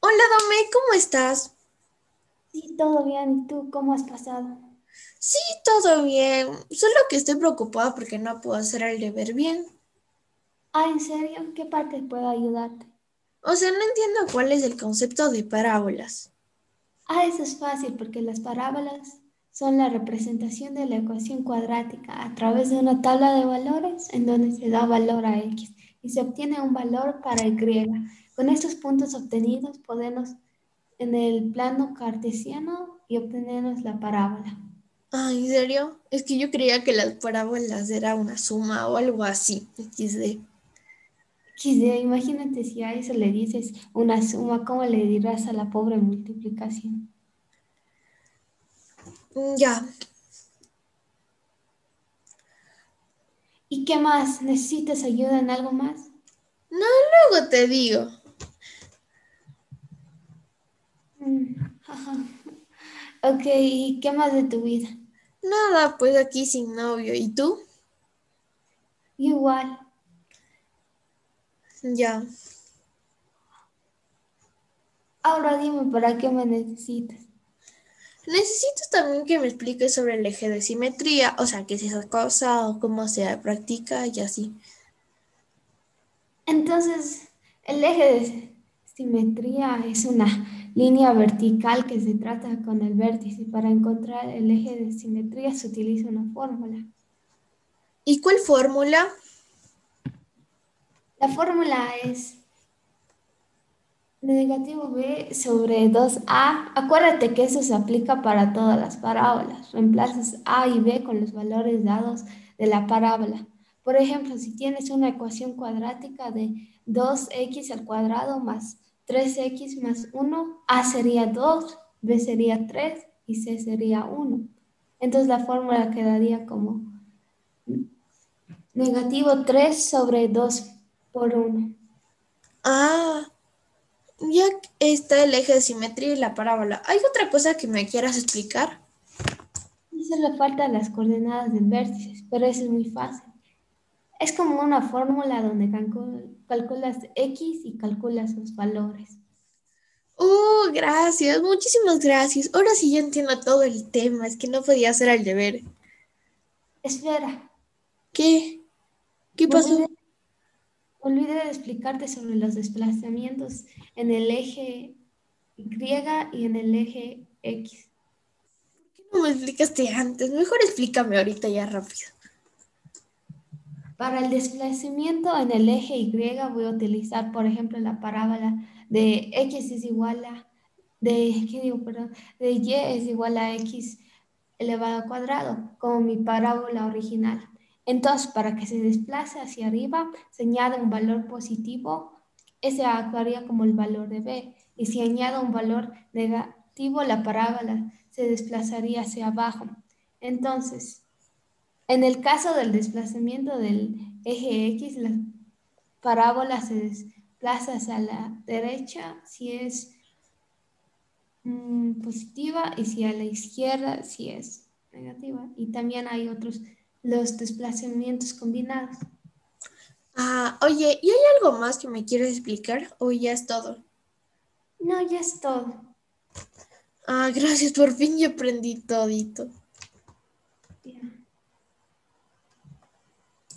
Hola, Dome, ¿cómo estás? Sí, todo bien. ¿Y tú cómo has pasado? Sí, todo bien. Solo que estoy preocupada porque no puedo hacer el deber bien. Ah, ¿en serio? ¿En qué parte puedo ayudarte? O sea, no entiendo cuál es el concepto de parábolas. Ah, eso es fácil porque las parábolas son la representación de la ecuación cuadrática a través de una tabla de valores en donde se da valor a x y se obtiene un valor para y. Con estos puntos obtenidos podemos en el plano cartesiano y obtenemos la parábola. Ah, ¿en serio? Es que yo creía que las parábolas era una suma o algo así. XD. XD, imagínate si a eso le dices una suma, ¿cómo le dirás a la pobre multiplicación? Mm, Ya. ¿Y qué más? ¿Necesitas ayuda en algo más? No, luego te digo. Ok, ¿y qué más de tu vida? Nada, pues aquí sin novio. ¿Y tú? Igual. Ya. Ahora dime, ¿para qué me necesitas? Necesito también que me expliques sobre el eje de simetría, o sea, qué es esa cosa o cómo se practica y así. Entonces, el eje de simetría es una línea vertical que se trata con el vértice. Para encontrar el eje de simetría se utiliza una fórmula. ¿Y cuál fórmula? La fórmula es negativo b sobre 2a. Acuérdate que eso se aplica para todas las parábolas. Reemplazas a y b con los valores dados de la parábola. Por ejemplo, si tienes una ecuación cuadrática de 2x al cuadrado más 3x más 1, a sería 2, b sería 3 y c sería 1. Entonces la fórmula quedaría como negativo 3 sobre 2 por 1. Ah, ya está el eje de simetría y la parábola. ¿Hay otra cosa que me quieras explicar? Solo faltan las coordenadas del vértice, pero eso es muy fácil. Es como una fórmula donde calculas x y calculas los valores. Oh, gracias, muchísimas gracias. Ahora sí ya entiendo todo el tema, es que no podía hacer el deber. Espera. ¿Qué? ¿Qué pasó? Olvidé, olvidé de explicarte sobre los desplazamientos en el eje Y y en el eje X. ¿Por qué no me explicaste antes? Mejor explícame ahorita ya rápido. Para el desplazamiento en el eje Y voy a utilizar, por ejemplo, la parábola de x es igual a, de, ¿qué digo, perdón? De y es igual a x elevado al cuadrado, como mi parábola original. Entonces, para que se desplace hacia arriba, se añade un valor positivo, ese actuaría como el valor de b. Y si añado un valor negativo, la parábola se desplazaría hacia abajo. Entonces, en el caso del desplazamiento del eje X, la parábola se desplaza hacia la derecha si es mm, positiva y si a la izquierda si es negativa. Y también hay otros, los desplazamientos combinados. Ah, oye, ¿y hay algo más que me quieres explicar o ya es todo? No, ya es todo. Ah, gracias, por fin ya aprendí todito.